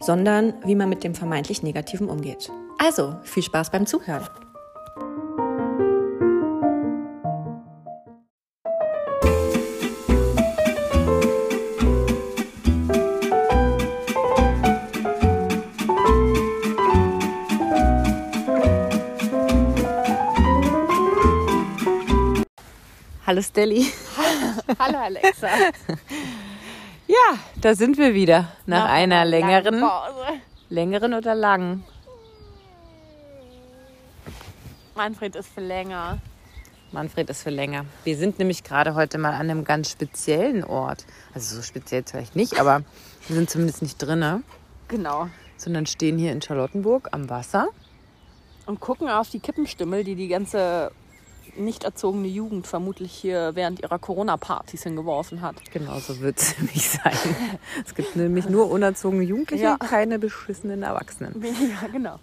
sondern wie man mit dem vermeintlich Negativen umgeht. Also, viel Spaß beim Zuhören. Hallo Stelli. Hallo Alexa. Ja, da sind wir wieder nach, Nach einer längeren, Pause. längeren oder langen. Manfred ist für länger. Manfred ist für länger. Wir sind nämlich gerade heute mal an einem ganz speziellen Ort. Also so speziell vielleicht nicht, aber wir sind zumindest nicht drinne, Genau. sondern stehen hier in Charlottenburg am Wasser. Und gucken auf die Kippenstimmel, die die ganze nicht erzogene Jugend vermutlich hier während ihrer Corona-Partys hingeworfen hat. Genau so wird es nämlich sein. Es gibt nämlich nur unerzogene Jugendliche, Ja. keine beschissenen Erwachsenen. Ja, genau.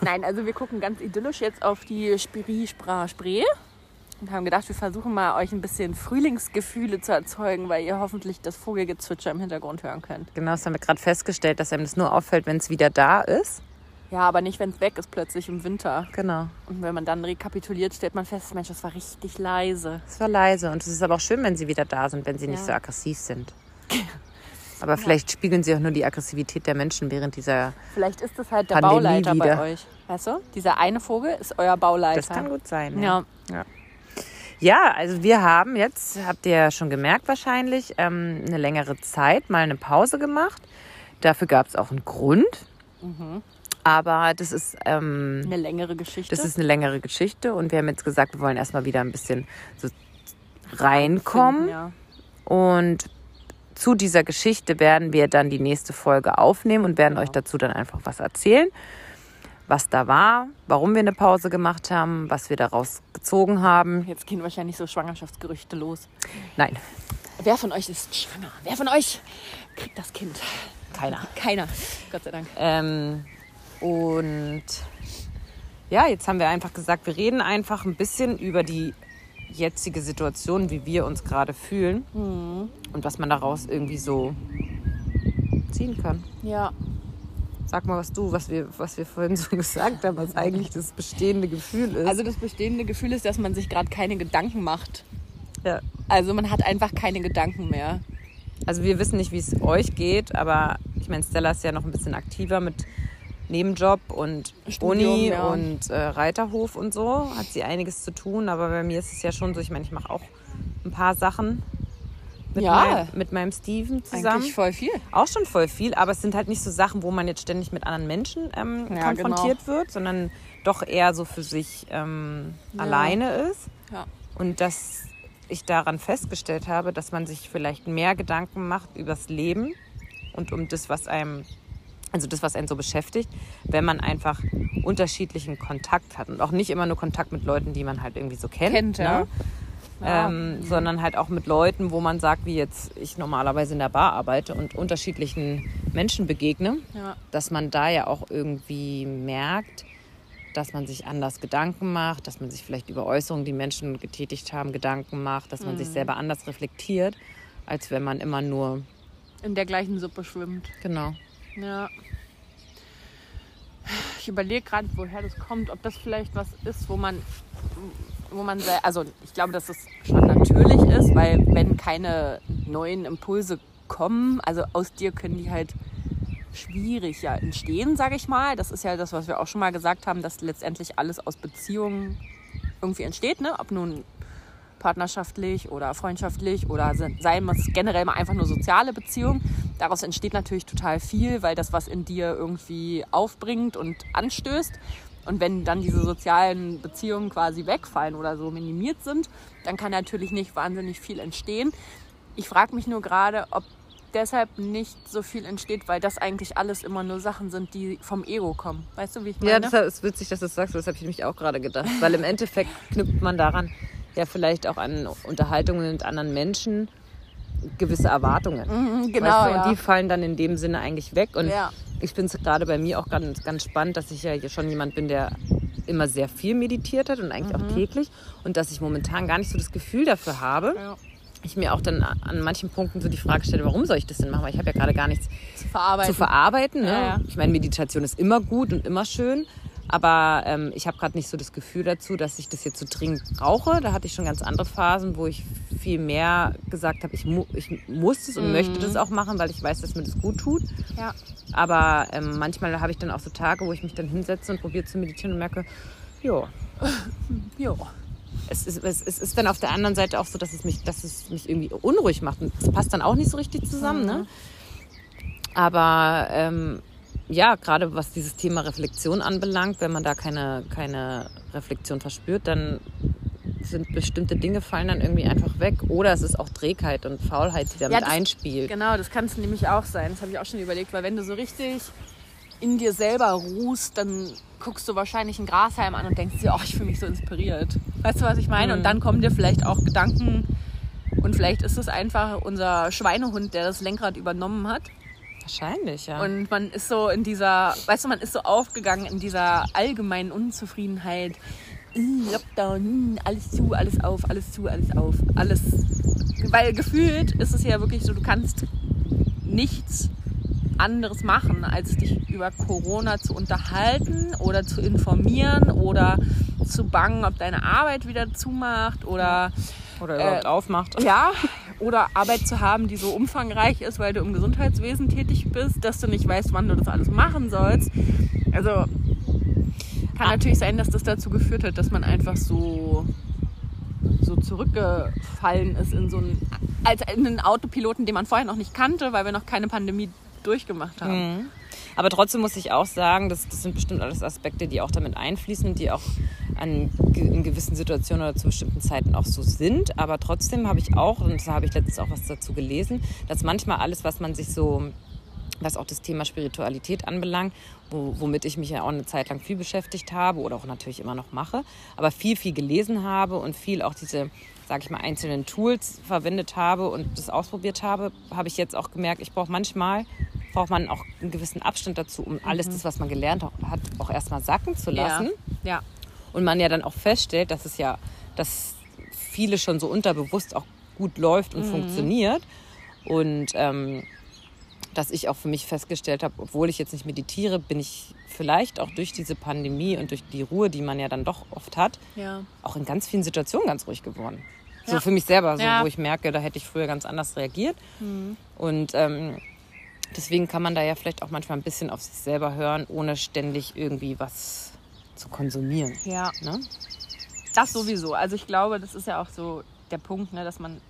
Nein, also wir gucken ganz idyllisch jetzt auf die Spiri Spra Spree und haben gedacht, wir versuchen mal euch ein bisschen Frühlingsgefühle zu erzeugen, weil ihr hoffentlich das Vogelgezwitscher im Hintergrund hören könnt. Genau, das haben wir gerade festgestellt, dass einem das nur auffällt, wenn es wieder da ist. Ja, aber nicht, wenn es weg ist plötzlich im Winter. Genau. Und wenn man dann rekapituliert, stellt man fest, Mensch, das war richtig leise. Es war leise und es ist aber auch schön, wenn sie wieder da sind, wenn sie nicht Ja. so aggressiv sind. Aber vielleicht spiegeln sie auch nur die Aggressivität der Menschen während dieser. Vielleicht ist das halt der Pandemie Bauleiter wieder. bei euch. Weißt du? Dieser eine Vogel ist euer Bauleiter. Das kann gut sein. Ja. Ja, also wir haben jetzt, habt ihr ja schon gemerkt wahrscheinlich, ähm, eine längere Zeit mal eine Pause gemacht. Dafür gab es auch einen Grund. Aber das ist, ähm, Eine längere Geschichte. das ist eine längere Geschichte und wir haben jetzt gesagt, wir wollen erstmal wieder ein bisschen so reinkommen. Ja. Und zu dieser Geschichte werden wir dann die nächste Folge aufnehmen und werden Genau. euch dazu dann einfach was erzählen, was da war, warum wir eine Pause gemacht haben, was wir daraus gezogen haben. Jetzt gehen wahrscheinlich so Schwangerschaftsgerüchte los. Nein, Wer von euch ist schwanger? Wer von euch kriegt das Kind? keiner. Keiner. Gott sei Dank. Ähm, und ja, jetzt haben wir einfach gesagt, wir reden einfach ein bisschen über die jetzige Situation, wie wir uns gerade fühlen und was man daraus irgendwie so ziehen kann. Ja. Sag mal, was du, was wir, was wir vorhin so gesagt haben, was eigentlich das bestehende Gefühl ist. Also das bestehende Gefühl ist, dass man sich gerade keine Gedanken macht. ja. Also man hat einfach keine Gedanken mehr. also wir wissen nicht, wie es euch geht, aber ich meine, Stella ist ja noch ein bisschen aktiver mit Nebenjob und Studium, Uni ja. und äh, Reiterhof und so. Hat sie einiges zu tun, aber bei mir ist es ja schon so, ich meine, ich mache auch ein paar Sachen mit, Ja. mein, mit meinem Steven zusammen. Eigentlich voll viel. Auch schon voll viel, aber es sind halt nicht so Sachen, wo man jetzt ständig mit anderen Menschen ähm, Ja, konfrontiert wird, sondern doch eher so für sich ähm, Ja. alleine ist. Ja. Und dass ich daran festgestellt habe, dass man sich vielleicht mehr Gedanken macht übers Leben und um das, was einem, also das, was einen so beschäftigt, wenn man einfach unterschiedlichen Kontakt hat. Und auch nicht immer nur Kontakt mit Leuten, die man halt irgendwie so kennt. Kennt, ja. ne? Ja. ähm, sondern halt auch mit Leuten, wo man sagt, wie jetzt ich normalerweise in der Bar arbeite und unterschiedlichen Menschen begegne, Ja. dass man da ja auch irgendwie merkt, dass man sich anders Gedanken macht, dass man sich vielleicht über Äußerungen, die Menschen getätigt haben, Gedanken macht, dass man Mhm. sich selber anders reflektiert, als wenn man immer nur, In der gleichen Suppe schwimmt. genau. Ja. Ich überlege gerade, woher das kommt, ob das vielleicht was ist, wo man, wo man, also ich glaube, dass es schon natürlich ist, weil wenn keine neuen Impulse kommen, also aus dir können die halt schwierig ja entstehen, sage ich mal. Das ist ja das, was wir auch schon mal gesagt haben, dass letztendlich alles aus Beziehungen irgendwie entsteht, ne? Ob nun partnerschaftlich oder freundschaftlich oder se- seien es generell mal einfach nur soziale Beziehungen. Daraus entsteht natürlich total viel, weil das was in dir irgendwie aufbringt und anstößt. Und wenn dann diese sozialen Beziehungen quasi wegfallen oder so minimiert sind, dann kann natürlich nicht wahnsinnig viel entstehen. Ich frage mich nur gerade, ob deshalb nicht so viel entsteht, weil das eigentlich alles immer nur Sachen sind, die vom Ego kommen. Weißt du, wie ich meine? Ja, das ist witzig, dass du das sagst. Das habe ich nämlich auch gerade gedacht. Weil im Endeffekt knüpft man daran ja vielleicht auch an Unterhaltungen mit anderen Menschen gewisse Erwartungen. Mhm, genau, weißt du? ja. Und die fallen dann in dem Sinne eigentlich weg. Und Ja. ich finde es gerade bei mir auch ganz, ganz spannend, dass ich ja hier schon jemand bin, der immer sehr viel meditiert hat und eigentlich auch täglich. Und dass ich momentan gar nicht so das Gefühl dafür habe. Ja. Ich mir auch dann an manchen Punkten so die Frage stelle, warum soll ich das denn machen? Weil ich habe ja gerade gar nichts Zu verarbeiten. zu verarbeiten. Ne? Ja, ja. Ich meine, Meditation ist immer gut und immer schön. Aber ähm, ich habe gerade nicht so das Gefühl dazu, dass ich das jetzt so dringend brauche. Da hatte ich schon ganz andere Phasen, wo ich viel mehr gesagt habe, ich, mu ich muss es und möchte das auch machen, weil ich weiß, dass mir das gut tut. ja. Aber ähm, manchmal habe ich dann auch so Tage, wo ich mich dann hinsetze und probiere zu meditieren und merke, ja, Jo. es ist, es, ist dann auf der anderen Seite auch so, dass es mich, dass es mich irgendwie unruhig macht. Und das passt dann auch nicht so richtig zusammen. Ne? Aber ähm, ja, gerade was dieses Thema Reflexion anbelangt, wenn man da keine, keine Reflexion verspürt, dann sind bestimmte Dinge fallen dann irgendwie einfach weg. Oder es ist auch Trägheit und Faulheit, die damit das- einspielt. Genau, das kann es nämlich auch sein. Das habe ich auch schon überlegt, weil wenn du so richtig in dir selber ruhst, dann guckst du wahrscheinlich einen Grashalm an und denkst dir, oh, ich fühle mich so inspiriert. Weißt du, was ich meine? Und dann kommen dir vielleicht auch Gedanken und vielleicht ist es einfach unser Schweinehund, der das Lenkrad übernommen hat. Wahrscheinlich, ja. Und man ist so in dieser, weißt du, man ist so aufgegangen in dieser allgemeinen Unzufriedenheit. Lockdown, mm, alles zu, alles auf, alles zu, alles auf, alles. Weil gefühlt ist es ja wirklich so, du kannst nichts anderes machen, als dich über Corona zu unterhalten oder zu informieren oder zu bangen, ob deine Arbeit wieder zumacht oder Oder überhaupt aufmacht. ja, oder Arbeit zu haben, die so umfangreich ist, weil du im Gesundheitswesen tätig bist, dass du nicht weißt, wann du das alles machen sollst. Also kann natürlich sein, dass das dazu geführt hat, dass man einfach so so zurückgefallen ist in so einen, als in einen Autopiloten, den man vorher noch nicht kannte, weil wir noch keine Pandemie durchgemacht haben. Aber trotzdem muss ich auch sagen, das, das sind bestimmt alles Aspekte, die auch damit einfließen, die auch an, in gewissen Situationen oder zu bestimmten Zeiten auch so sind. Aber trotzdem habe ich auch, und da habe ich letztens auch was dazu gelesen, dass manchmal alles, was man sich so, was auch das Thema Spiritualität anbelangt, wo, womit ich mich ja auch eine Zeit lang viel beschäftigt habe oder auch natürlich immer noch mache, aber viel, viel gelesen habe und viel auch diese, sage ich mal, einzelnen Tools verwendet habe und das ausprobiert habe, habe ich jetzt auch gemerkt, ich brauche manchmal braucht man auch einen gewissen Abstand dazu, um alles das, was man gelernt hat, auch erstmal sacken zu lassen. Ja. Und man ja dann auch feststellt, dass es ja, dass viele schon so unterbewusst auch gut läuft und funktioniert. Und ähm, dass ich auch für mich festgestellt habe, obwohl ich jetzt nicht meditiere, bin ich vielleicht auch durch diese Pandemie und durch die Ruhe, die man ja dann doch oft hat, Ja. auch in ganz vielen Situationen ganz ruhig geworden. So für mich selber, so, Ja. wo ich merke, da hätte ich früher ganz anders reagiert. Und ähm, deswegen kann man da ja vielleicht auch manchmal ein bisschen auf sich selber hören, ohne ständig irgendwie was zu konsumieren. Ja. Ne? Das sowieso. Also ich glaube, das ist ja auch so der Punkt, ne, dass man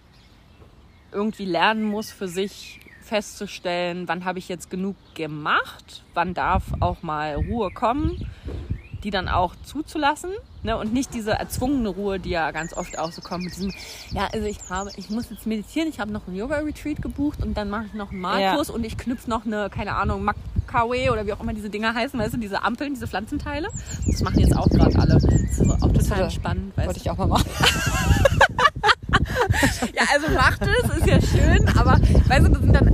irgendwie lernen muss für sich festzustellen, wann habe ich jetzt genug gemacht, wann darf auch mal Ruhe kommen, die dann auch zuzulassen ne, und nicht diese erzwungene Ruhe, die ja ganz oft auch so kommt mit diesem, ja, also ich habe, ich muss jetzt meditieren, ich habe noch einen Yoga-Retreat gebucht und dann mache ich noch einen Malkurs und ich knüpfe noch eine, keine Ahnung, Makawe oder wie auch immer diese Dinger heißen, weißt du, diese Ampeln, diese Pflanzenteile. Das machen jetzt auch gerade alle. Das ist auch total Oder- entspannt, weißt Wollte du. ich auch mal machen. Ja, also macht es, ist ja schön, aber weißt du, das sind dann,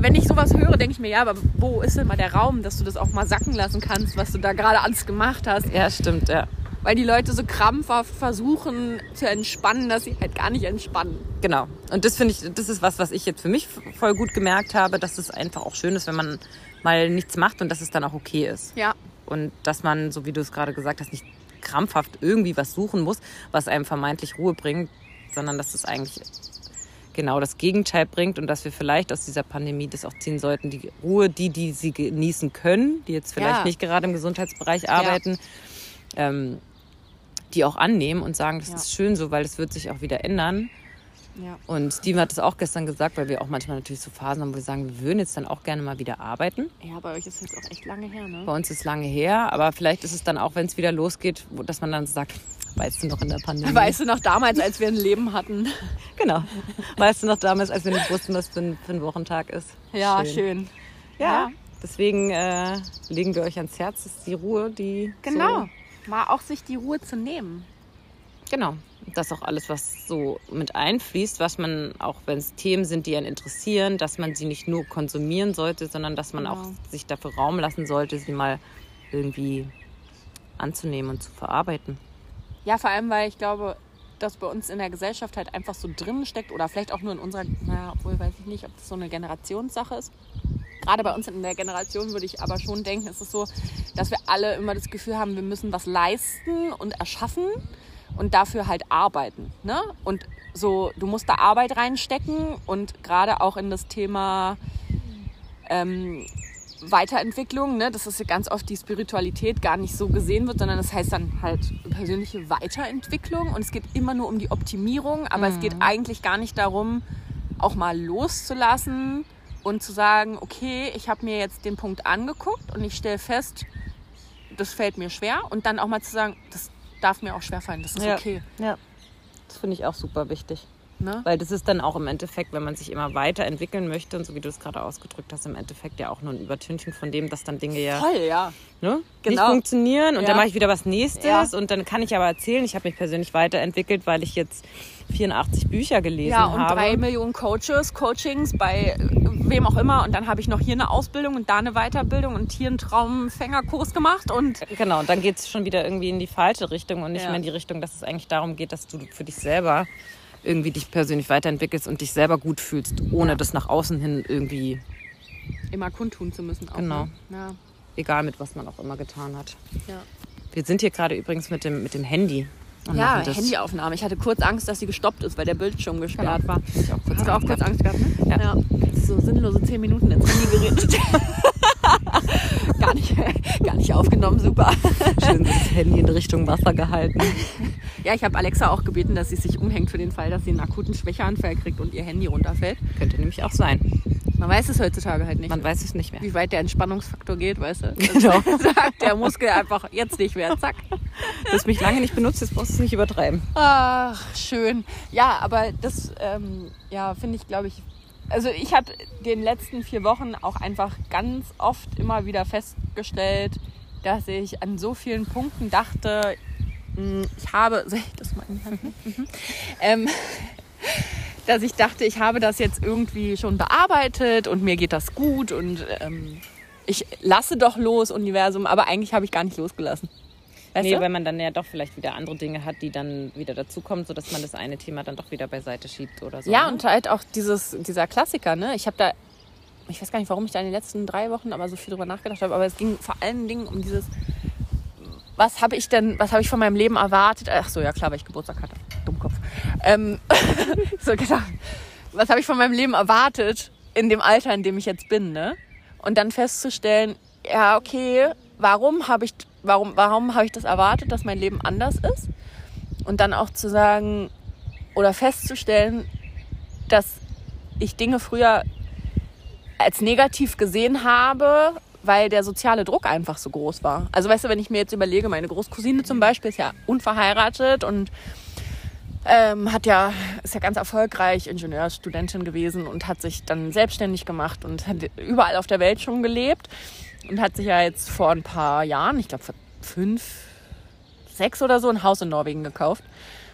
wenn ich sowas höre, denke ich mir, ja, aber wo ist denn mal der Raum, dass du das auch mal sacken lassen kannst, was du da gerade alles gemacht hast? Ja, stimmt, ja. Weil die Leute so krampfhaft versuchen zu entspannen, dass sie halt gar nicht entspannen. Genau. Und das finde ich, das ist was, was ich jetzt für mich voll gut gemerkt habe, dass es einfach auch schön ist, wenn man mal nichts macht und dass es dann auch okay ist. Ja, Und dass man, so wie du es gerade gesagt hast, nicht krampfhaft irgendwie was suchen muss, was einem vermeintlich Ruhe bringt, sondern dass es eigentlich genau das Gegenteil bringt und dass wir vielleicht aus dieser Pandemie das auch ziehen sollten, die Ruhe, die, die sie genießen können, die jetzt vielleicht Ja. nicht gerade im Gesundheitsbereich arbeiten, ähm, die auch annehmen und sagen, das Ja. ist schön so, weil es wird sich auch wieder ändern. Ja. Und Steven hat es auch gestern gesagt, weil wir auch manchmal natürlich so Phasen haben, wo wir sagen, wir würden jetzt dann auch gerne mal wieder arbeiten. Ja, bei euch ist jetzt auch echt lange her, ne? Bei uns ist es lange her, aber vielleicht ist es dann auch, wenn es wieder losgeht, wo- dass man dann sagt, weißt du noch in der Pandemie? Weißt du noch damals, als wir ein Leben hatten? Genau. Weißt du noch damals, als wir nicht wussten, was für ein, für ein Wochentag ist? Ja, schön. Ja. Deswegen äh, legen wir euch ans Herz, ist die Ruhe, die. Genau. So, Mal auch sich die Ruhe zu nehmen. genau. Das auch alles, was so mit einfließt, was man, auch wenn es Themen sind, die einen interessieren, dass man sie nicht nur konsumieren sollte, sondern dass man Genau. auch sich dafür Raum lassen sollte, sie mal irgendwie anzunehmen und zu verarbeiten. Ja, vor allem, weil ich glaube, dass bei uns in der Gesellschaft halt einfach so drin steckt oder vielleicht auch nur in unserer, naja, obwohl weiß ich nicht, ob das so eine Generationssache ist. Gerade bei uns in der Generation würde ich aber schon denken, ist es so, dass wir alle immer das Gefühl haben, wir müssen was leisten und erschaffen und dafür halt arbeiten. Ne? Und so, du musst da Arbeit reinstecken und gerade auch in das Thema ähm, Weiterentwicklung, ne? dass es ja ganz oft die Spiritualität gar nicht so gesehen wird, sondern das heißt dann halt persönliche Weiterentwicklung und es geht immer nur um die Optimierung, aber es geht eigentlich gar nicht darum, auch mal loszulassen und zu sagen, okay, ich habe mir jetzt den Punkt angeguckt und ich stelle fest, das fällt mir schwer und dann auch mal zu sagen, das darf mir auch schwer fallen, das ist Ja. okay. Ja. Das finde ich auch super wichtig. Ne? Weil das ist dann auch im Endeffekt, wenn man sich immer weiterentwickeln möchte und so wie du es gerade ausgedrückt hast, im Endeffekt ja auch nur ein Übertünchen von dem, dass dann Dinge ja Voll, ja. ne, nicht Genau. funktionieren und Ja. dann mache ich wieder was Nächstes und dann kann ich aber erzählen, ich habe mich persönlich weiterentwickelt, weil ich jetzt 84 Bücher gelesen Ja, und habe. drei Millionen Coaches, Coachings bei äh, wem auch immer. Und dann habe ich noch hier eine Ausbildung und da eine Weiterbildung und hier einen Traumfängerkurs gemacht. Und Genau, und dann geht es schon wieder irgendwie in die falsche Richtung und nicht Ja. mehr in die Richtung, dass es eigentlich darum geht, dass du für dich selber irgendwie dich persönlich weiterentwickelst und dich selber gut fühlst, ohne Ja. das nach außen hin irgendwie, immer kundtun zu müssen. Auch, Genau. Ne? Ja, egal mit was man auch immer getan hat. ja. Wir sind hier gerade übrigens mit dem, mit dem Handy. Ja. Handyaufnahme. Ich hatte kurz Angst, dass sie gestoppt ist, weil der Bildschirm gesperrt Genau. war. Ich auch kurz Hast du auch kurz. Angst gehabt, ne? Ja. So sinnlose zehn Minuten ins Handy geredet. gar, nicht, gar nicht aufgenommen, super. Schön das Handy in Richtung Wasser gehalten. Ja, ich habe Alexa auch gebeten, dass sie sich umhängt für den Fall, dass sie einen akuten Schwächeanfall kriegt und ihr Handy runterfällt. Könnte nämlich auch sein. Man weiß es heutzutage halt nicht. Man weiß es nicht mehr. wie weit der Entspannungsfaktor geht, weißt du? Genau. Sagt der Muskel einfach jetzt nicht mehr, zack. Du hast mich lange nicht benutzt, jetzt brauchst du es nicht übertreiben. Ach, schön. Ja, aber das, ähm, ja, finde ich, glaube ich, also ich habe den letzten vier Wochen auch einfach ganz oft immer wieder festgestellt, dass ich an so vielen Punkten dachte, mh, ich habe, soll ich das mal in die Hand nehmen? Mhm. ähm, dass ich dachte, ich habe das jetzt irgendwie schon bearbeitet und mir geht das gut und ähm, ich lasse doch los, Universum, aber eigentlich habe ich gar nicht losgelassen. Weißt nee, du? weil man dann ja doch vielleicht wieder andere Dinge hat, die dann wieder dazukommen, sodass man das eine Thema dann doch wieder beiseite schiebt oder so. Ja, ne? und halt auch dieses, dieser Klassiker, ne? Ich habe da, ich weiß gar nicht, warum ich da in den letzten drei Wochen aber so viel drüber nachgedacht habe, aber es ging vor allen Dingen um dieses, was habe ich denn, was habe ich von meinem Leben erwartet? Ach so, ja klar, weil ich Geburtstag hatte. Dummkopf. Ähm, so gedacht, was habe ich von meinem Leben erwartet in dem Alter, in dem ich jetzt bin, ne? Und dann festzustellen, ja, okay, warum habe ich, warum, warum habe ich das erwartet, dass mein Leben anders ist? Und dann auch zu sagen oder festzustellen, dass ich Dinge früher als negativ gesehen habe, weil der soziale Druck einfach so groß war. Also weißt du, wenn ich mir jetzt überlege, meine Großcousine zum Beispiel ist ja unverheiratet und ähm, hat ja, ist ja ganz erfolgreich Ingenieurstudentin gewesen und hat sich dann selbstständig gemacht und hat überall auf der Welt schon gelebt und hat sich ja jetzt vor ein paar Jahren, ich glaube vor fünf, sechs oder so, ein Haus in Norwegen gekauft.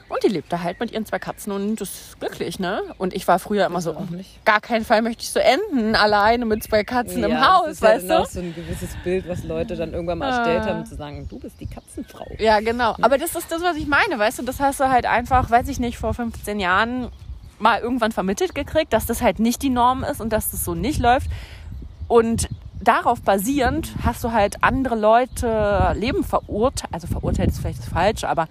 Und die lebt da halt mit ihren zwei Katzen und ist glücklich, ne? Und ich war früher immer so, gar keinen Fall möchte ich so enden, alleine mit zwei Katzen im Ja, Haus, das ist ja weißt dann du? auch so ein gewisses Bild, was Leute dann irgendwann mal erstellt haben, zu sagen, du bist die Katzenfrau. Ja, genau. Aber das ist das, was ich meine, weißt du? Das hast du halt einfach, weiß ich nicht, vor 15 Jahren mal irgendwann vermittelt gekriegt, dass das halt nicht die Norm ist und dass das so nicht läuft. Und darauf basierend hast du halt andere Leute Leben verurteilt, also verurteilt ist vielleicht das Falsche, aber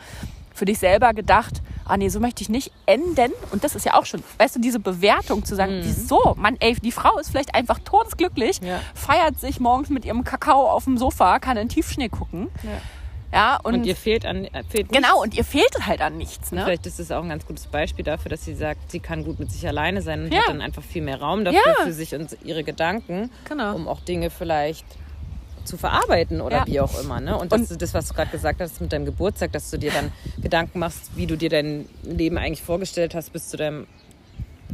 für dich selber gedacht, ah nee, so möchte ich nicht enden. Und das ist ja auch schon, weißt du, diese Bewertung zu sagen, wieso? Mann, ey, die Frau ist vielleicht einfach todesglücklich, Ja. feiert sich morgens mit ihrem Kakao auf dem Sofa, kann in Tiefschnee gucken. Ja, und, Und ihr fehlt an äh, fehlt genau, und ihr fehlt halt an nichts, ne? Vielleicht ist es auch ein ganz gutes Beispiel dafür, dass sie sagt, sie kann gut mit sich alleine sein und Ja. hat dann einfach viel mehr Raum dafür Ja. für sich und ihre Gedanken, Genau. um auch Dinge vielleicht zu verarbeiten oder Ja. wie auch immer. Ne? Und, das, Und- das, was du gerade gesagt hast mit deinem Geburtstag, dass du dir dann Gedanken machst, wie du dir dein Leben eigentlich vorgestellt hast bis zu deinem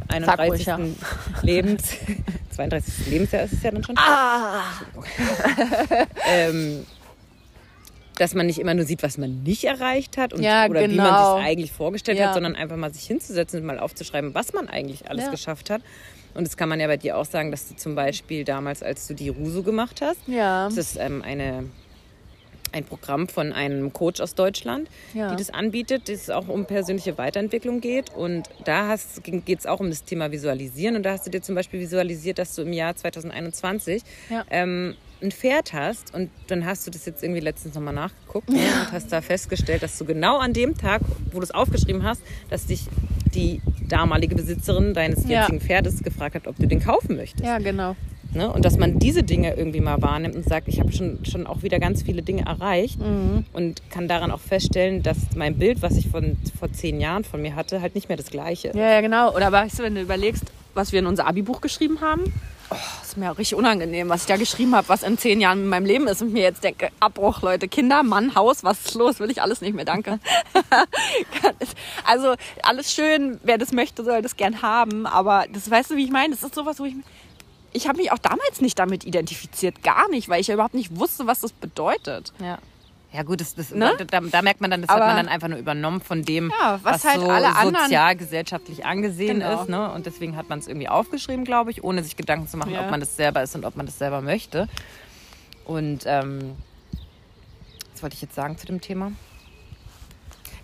Sag ruhig, 31. ja. Lebens, 32. Lebensjahr ist es ja dann schon. Ah, ähm, dass man nicht immer nur sieht, was man nicht erreicht hat und, Ja, oder wie man genau. sich eigentlich vorgestellt Ja. hat, sondern einfach mal sich hinzusetzen und mal aufzuschreiben, was man eigentlich alles Ja. geschafft hat. Und das kann man ja bei dir auch sagen, dass du zum Beispiel damals, als du die Ruso gemacht hast, ja. das ist ähm, eine, ein Programm von einem Coach aus Deutschland, Ja. die das anbietet, das auch um persönliche Weiterentwicklung geht. Und da geht es auch um das Thema Visualisieren. Und da hast du dir zum Beispiel visualisiert, dass du im Jahr 2021 Ja. ähm, ein Pferd hast. Und dann hast du das jetzt irgendwie letztens nochmal nachgeguckt ne, und hast da festgestellt, dass du genau an dem Tag, wo du es aufgeschrieben hast, dass dich die damalige Besitzerin deines Ja. jetzigen Pferdes gefragt hat, ob du den kaufen möchtest. ja, genau. Ne? Und dass man diese Dinge irgendwie mal wahrnimmt und sagt, ich habe schon, schon auch wieder ganz viele Dinge erreicht Mhm. und kann daran auch feststellen, dass mein Bild, was ich von, vor zehn Jahren von mir hatte, halt nicht mehr das gleiche ist. Ja, ja, genau. Oder weißt du, wenn du überlegst, was wir in unser Abi-Buch geschrieben haben, oh, ist mir auch richtig unangenehm, was ich da geschrieben habe, was in zehn Jahren in meinem Leben ist und mir jetzt denke, Abbruch, Leute, Kinder, Mann, Haus, was ist los? Will ich alles nicht mehr, danke. also alles schön, wer das möchte, soll das gern haben, aber das weißt du, wie ich meine? Das ist sowas, wo ich ich habe mich auch damals nicht damit identifiziert, gar nicht, weil ich ja überhaupt nicht wusste, was das bedeutet. Ja. Ja gut, das, das, Ne? da, da merkt man dann, das Aber- hat man dann einfach nur übernommen von dem, Ja, was was, halt so alle anderen- sozialgesellschaftlich angesehen Genau. ist. Ne? Und deswegen hat man es irgendwie aufgeschrieben, glaube ich, ohne sich Gedanken zu machen, Ja. ob man das selber ist und ob man das selber möchte. Und ähm, was wollte ich jetzt sagen zu dem Thema?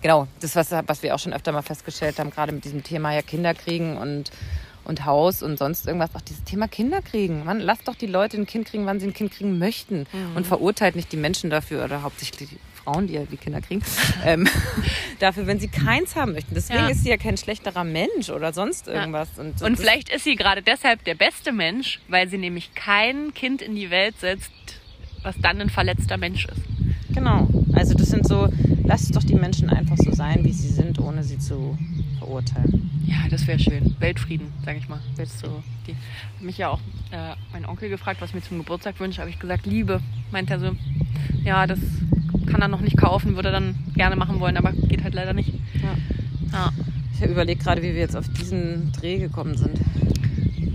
Genau, das, was, was wir auch schon öfter mal festgestellt haben, gerade mit diesem Thema ja Kinder kriegen und, und Haus und sonst irgendwas, auch dieses Thema Kinder kriegen. Man, lasst doch die Leute ein Kind kriegen, wann sie ein Kind kriegen möchten. Mhm. Und verurteilt nicht die Menschen dafür, oder hauptsächlich die Frauen, die ja die Kinder kriegen, ähm, dafür, wenn sie keins haben möchten. Deswegen Ja. ist sie ja kein schlechterer Mensch oder sonst irgendwas. Und, Und das- vielleicht ist sie gerade deshalb der beste Mensch, weil sie nämlich kein Kind in die Welt setzt, was dann ein verletzter Mensch ist. Genau. Also das sind so, lasst doch die Menschen einfach so sein, wie sie sind, ohne sie zu verurteilen. Ja, das wäre schön. Weltfrieden, sage ich mal. So, die mich ja auch äh, mein Onkel gefragt, was ich mir zum Geburtstag wünsche. Habe ich gesagt, Liebe. Meint er so, ja, das kann er noch nicht kaufen, würde er dann gerne machen wollen, aber geht halt leider nicht. Ja. Ja. Ich überlege gerade, wie wir jetzt auf diesen Dreh gekommen sind.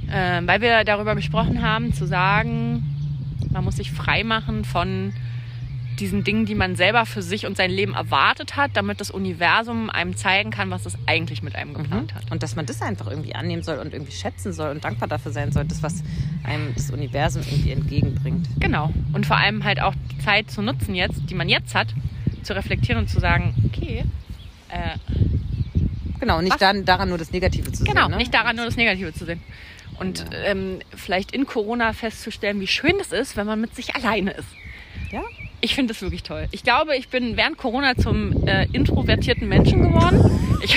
Ähm, weil wir darüber gesprochen haben, zu sagen, man muss sich frei machen von diesen Dingen, die man selber für sich und sein Leben erwartet hat, damit das Universum einem zeigen kann, was es eigentlich mit einem geplant hat. Und dass man das einfach irgendwie annehmen soll und irgendwie schätzen soll und dankbar dafür sein soll, das, was einem das Universum irgendwie entgegenbringt. Genau. Und vor allem halt auch die Zeit zu nutzen jetzt, die man jetzt hat, zu reflektieren und zu sagen, okay, äh, Genau, nicht dann, daran nur das Negative zu genau, sehen. Ne? nicht daran nur das Negative zu sehen. Und Ja. ähm, vielleicht in Corona festzustellen, wie schön es ist, wenn man mit sich alleine ist. Ja? Ich finde das wirklich toll. Ich glaube, ich bin während Corona zum äh, introvertierten Menschen geworden. Ich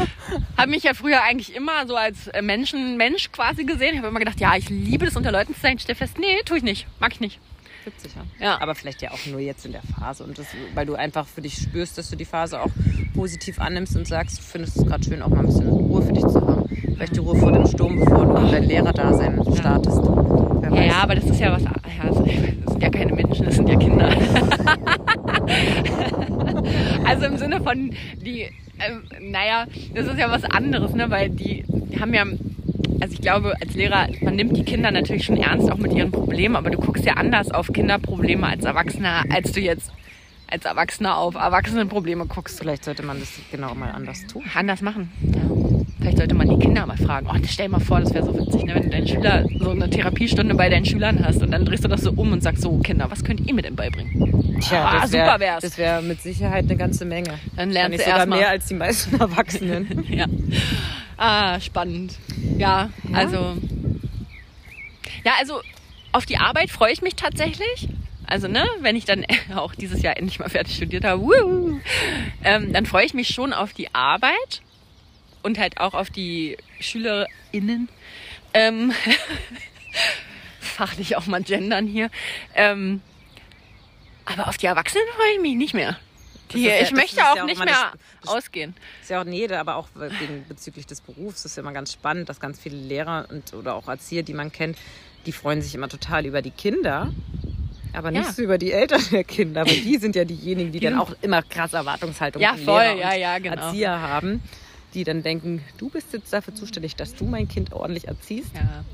habe mich ja früher eigentlich immer so als äh, Menschen, Mensch quasi gesehen. Ich habe immer gedacht, ja, ich liebe es, unter Leuten zu sein. Ich stelle fest, nee, tue ich nicht. Mag ich nicht. Witzig, Ja. ja. Aber vielleicht ja auch nur jetzt in der Phase. Und das, weil du einfach für dich spürst, dass du die Phase auch positiv annimmst und sagst, du findest es gerade schön, auch mal ein bisschen Ruhe für dich zu haben. Vielleicht die Ruhe vor dem Sturm, bevor du dein Lehrerdasein startest. Wer Ja, weiß. aber das ist ja was. Ja, das sind ja keine Menschen, das sind ja Kinder. also im Sinne von die, ähm, naja, das ist ja was anderes, ne? Weil die, die haben ja, also ich glaube, als Lehrer, man nimmt die Kinder natürlich schon ernst, auch mit ihren Problemen, aber du guckst ja anders auf Kinderprobleme als Erwachsener, als du jetzt als Erwachsener auf Erwachsenenprobleme guckst. Vielleicht sollte man das genau mal anders tun. Anders machen. Ja. Vielleicht sollte man die Kinder mal fragen. Oh, stell dir mal vor, das wäre so witzig, ne? wenn du deinen Schüler so eine Therapiestunde bei deinen Schülern hast und dann drehst du das so um und sagst so, Kinder, was könnt ihr mir denn beibringen? Tja, Ah, das wär, super wär's. Das wäre mit Sicherheit eine ganze Menge. Dann lernst du sogar mehr als die meisten Erwachsenen. ja. Ah, spannend. Ja, Ja? also. Ja, also auf die Arbeit freue ich mich tatsächlich. Also, ne, wenn ich dann auch dieses Jahr endlich mal fertig studiert habe, wuhu, ähm, dann freue ich mich schon auf die Arbeit und halt auch auf die SchülerInnen. Ähm, fachlich auch mal gendern hier. Ähm, Aber auf die Erwachsenen freue ich mich nicht mehr. Die, ja- ich möchte ist ja auch auch nicht mehr das- ausgehen. Ist ja auch nee, aber auch wegen, bezüglich des Berufs ist ja immer ganz spannend, dass ganz viele Lehrer und oder auch Erzieher, die man kennt, die freuen sich immer total über die Kinder, aber nicht Ja. so über die Eltern der Kinder, weil die sind ja diejenigen, die, dann sind- auch immer krasse Erwartungshaltung Ja, voll, Lehrer ja, ja, genau. Erzieher haben, die dann denken, du bist jetzt dafür zuständig, dass du mein Kind ordentlich erziehst. Ja.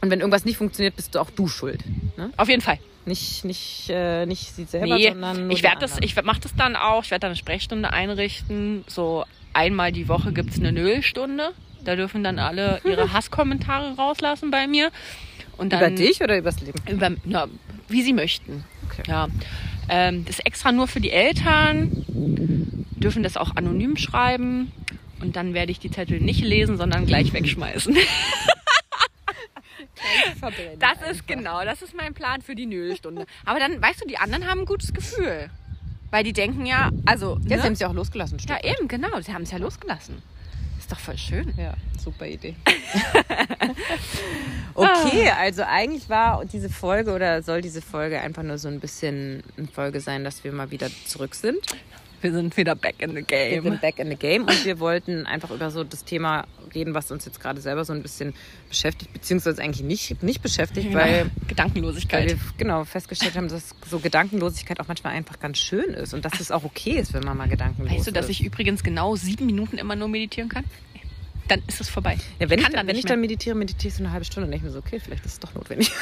Und wenn irgendwas nicht funktioniert, bist du auch du schuld. Ne? Auf jeden Fall. Nicht, nicht, äh, nicht sie selber, Nee, sondern nur ich werde das, ich mache das dann auch. Ich werde dann eine Sprechstunde einrichten. So einmal die Woche gibt es eine Nullstunde. Da dürfen dann alle ihre Hasskommentare rauslassen bei mir. Und dann Über dich oder übers Leben? über, na, wie sie möchten. Okay. Ja. Ähm, das ist extra nur für die Eltern. Dürfen das auch anonym schreiben. Und dann werde ich die Zettel nicht lesen, sondern gleich wegschmeißen. Das ist genau, das ist mein Plan für die Nullstunde. Aber dann, weißt du, die anderen haben ein gutes Gefühl. Weil die denken ja, also. Ja, sie ne? haben sie auch losgelassen. ja stimmt. eben, genau. Sie haben es ja losgelassen. Ist doch voll schön. Ja, super Idee. okay, also eigentlich war diese Folge oder soll diese Folge einfach nur so ein bisschen eine Folge sein, dass wir mal wieder zurück sind. Wir sind wieder back in the Wir game. sind back in the game und wir wollten einfach über so das Thema reden, was uns jetzt gerade selber so ein bisschen beschäftigt, beziehungsweise eigentlich nicht, nicht beschäftigt, weil, weil Gedankenlosigkeit. wir genau festgestellt haben, dass so Gedankenlosigkeit auch manchmal einfach ganz schön ist und dass es auch okay ist, wenn man mal gedankenlos Weißt du, dass ist. ich übrigens genau sieben Minuten immer nur meditieren kann? Dann ist es vorbei. Ja, wenn ich, kann dann, wenn ich dann meditiere, meditiere ich so eine halbe Stunde und denke mir so, okay, vielleicht ist es doch notwendig.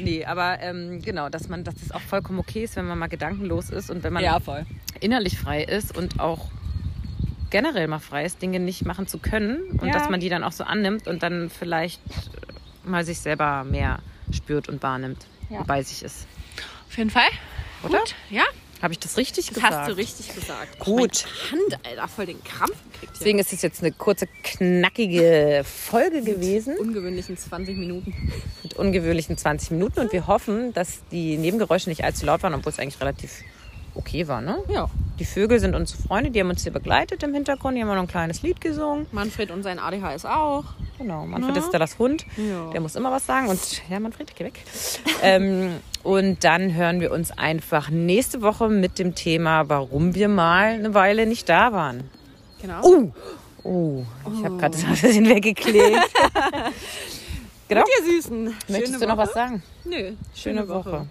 nee, aber ähm, genau, dass man, dass es auch vollkommen okay ist, wenn man mal gedankenlos ist und wenn man Ja, innerlich frei ist und auch generell mal frei ist, Dinge nicht machen zu können und Ja. dass man die dann auch so annimmt und dann vielleicht mal sich selber mehr spürt und wahrnimmt Ja. und bei sich ist. Auf jeden Fall. Oder? Gut. Ja, Habe ich das richtig das gesagt? hast du richtig gesagt. Gut. Meine Hand, Alter, voll den Krampf gekriegt. Deswegen ist es jetzt eine kurze, knackige Folge gewesen. Ungewöhnlichen 20 Minuten. mit ungewöhnlichen 20 Minuten und wir hoffen, dass die Nebengeräusche nicht allzu laut waren, obwohl es eigentlich relativ okay war. Ne? Ja. Die Vögel sind unsere Freunde, die haben uns hier begleitet im Hintergrund, die haben noch ein kleines Lied gesungen. Manfred und sein ADHS auch. Genau, Manfred ist da das Hund, Ja. der muss immer was sagen und ja, Manfred, geh weg. ähm, und dann hören wir uns einfach nächste Woche mit dem Thema, warum wir mal eine Weile nicht da waren. Genau. Oh, oh ich habe gerade das ein bisschen weggeklebt. genau. Ihr Süßen. Möchtest Schöne du noch Woche? was sagen? Nö. Schöne Woche.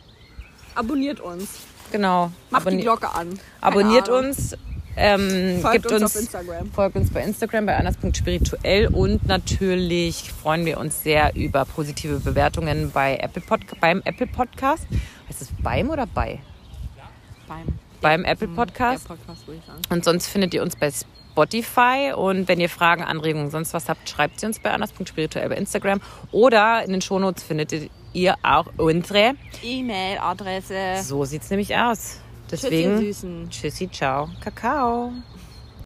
Abonniert uns. Genau. Macht die Abonniert- Glocke an. Keine Abonniert Ahnung. uns. Ähm, Folgt uns uns, auf Instagram. Folgt uns bei Instagram bei anders.spirituell und natürlich freuen wir uns sehr über positive Bewertungen bei Apple Pod beim Apple Podcast. Heißt es beim oder bei? Beim, Beim Apple Podcast. Der Podcast, würde ich sagen. Und sonst findet ihr uns bei Spotify. Und wenn ihr Fragen, Anregungen, sonst was habt, schreibt sie uns bei anders.spirituell bei Instagram. Oder in den Shownotes findet ihr auch unsere. E-Mail-Adresse. So sieht's nämlich aus. Ihr Deswegen, Süßen. tschüssi, ciao, Kakao.